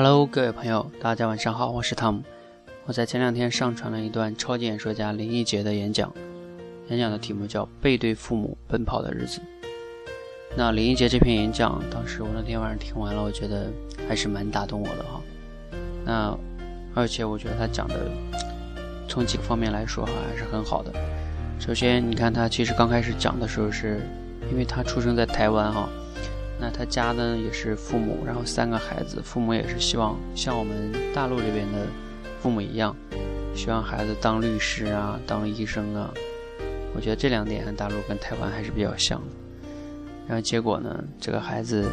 Hello，各位朋友，大家晚上好，我是汤姆。我在前两天上传了一段超级演说家林奕杰的演讲，演讲的题目叫《背对父母奔跑的日子》。那林奕杰这篇演讲，当时我那天晚上听完了，我觉得还是蛮打动我的哈。那而且我觉得他讲的从几个方面来说哈，还是很好的。首先，你看他其实刚开始讲的时候，是因为他出生在台湾哈。那他家呢也是父母，然后三个孩子，父母也是希望像我们大陆这边的父母一样，希望孩子当律师啊，当医生啊。我觉得这两点大陆跟台湾还是比较像的。然后结果呢，这个孩子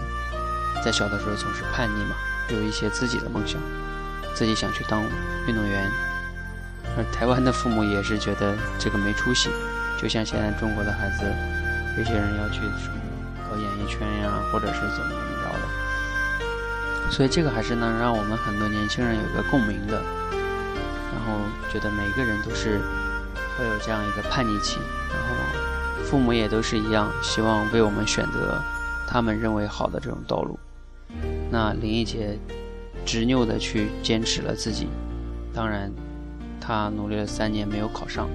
在小的时候总是叛逆嘛，有一些自己的梦想，自己想去当运动员。而台湾的父母也是觉得这个没出息，就像现在中国的孩子，有些人要去什么。搞演艺圈呀，或者是怎么怎么着的，所以这个还是能让我们很多年轻人有个共鸣的，然后觉得每个人都是会有这样一个叛逆期，然后父母也都是一样，希望为我们选择他们认为好的这种道路。那林忆杰执拗的去坚持了自己，当然他努力了三年没有考上，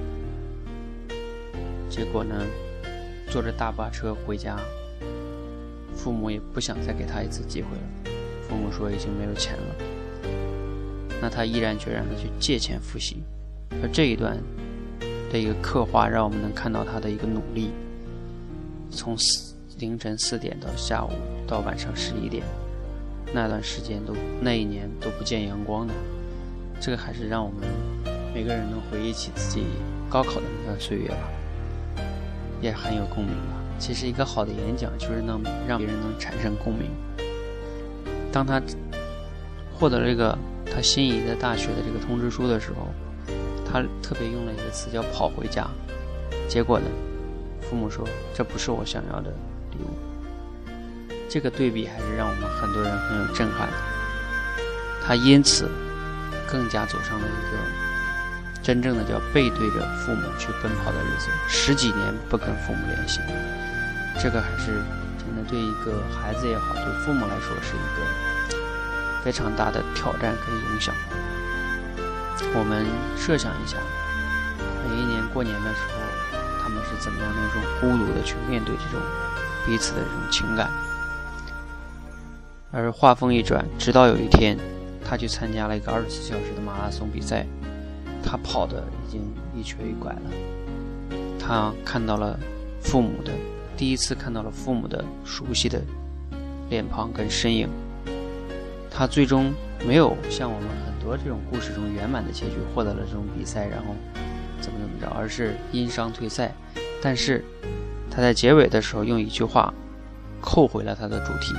结果呢，坐着大巴车回家。父母也不想再给他一次机会了。父母说已经没有钱了，那他毅然决然的去借钱复习。而这一段的一个刻画，让我们能看到他的一个努力。从四凌晨四点到下午到晚上十一点，那段时间都那一年都不见阳光的。这个还是让我们每个人能回忆起自己高考的那段岁月吧，也很有共鸣吧。其实一个好的演讲就是能让别人能产生共鸣。当他获得了这个他心仪的大学的这个通知书的时候，他特别用了一个词叫“跑回家”。结果呢，父母说这不是我想要的礼物。这个对比还是让我们很多人很有震撼。他因此更加走上了一个。真正的叫背对着父母去奔跑的日子，十几年不跟父母联系，这个还是真的对一个孩子也好，对父母来说是一个非常大的挑战跟影响。我们设想一下，每一年过年的时候，他们是怎么样那种孤独的去面对这种彼此的这种情感。而话锋一转，直到有一天，他去参加了一个二十四小时的马拉松比赛。他跑的已经一瘸一拐了，他看到了父母的第一次看到了父母的熟悉的脸庞跟身影。他最终没有像我们很多这种故事中圆满的结局，获得了这种比赛，然后怎么怎么着，而是因伤退赛。但是他在结尾的时候用一句话扣回了他的主题：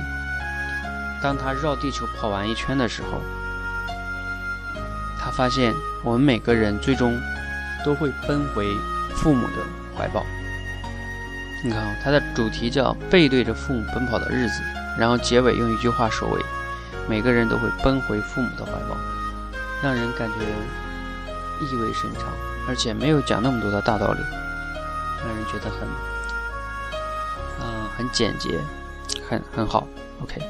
当他绕地球跑完一圈的时候。他发现，我们每个人最终都会奔回父母的怀抱。你看啊，它的主题叫“背对着父母奔跑的日子”，然后结尾用一句话收尾：“每个人都会奔回父母的怀抱”，让人感觉意味深长，而且没有讲那么多的大道理，让人觉得很，嗯，很简洁，很很好。OK。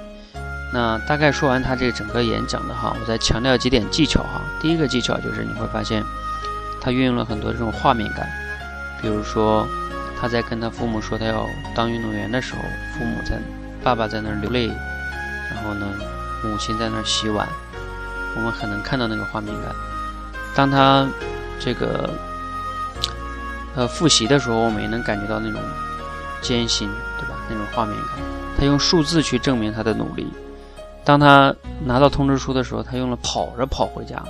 那大概说完他这整个演讲的哈，我再强调几点技巧哈。第一个技巧就是你会发现，他运用了很多这种画面感，比如说他在跟他父母说他要当运动员的时候，父母在爸爸在那儿流泪，然后呢母亲在那儿洗碗，我们很能看到那个画面感。当他这个呃复习的时候，我们也能感觉到那种艰辛，对吧？那种画面感。他用数字去证明他的努力。当他拿到通知书的时候，他用了跑着跑回家，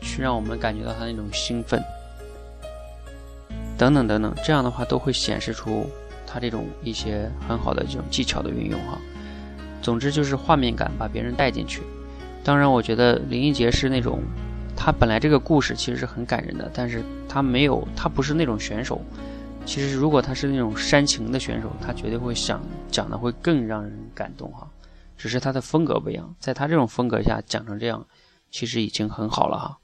去让我们感觉到他那种兴奋，等等等等，这样的话都会显示出他这种一些很好的这种技巧的运用哈。总之就是画面感，把别人带进去。当然，我觉得林俊杰是那种，他本来这个故事其实是很感人的，但是他没有，他不是那种选手。其实如果他是那种煽情的选手，他绝对会想讲的会更让人感动哈。只是他的风格不一样，在他这种风格下讲成这样，其实已经很好了哈。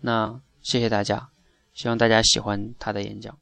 那谢谢大家，希望大家喜欢他的演讲。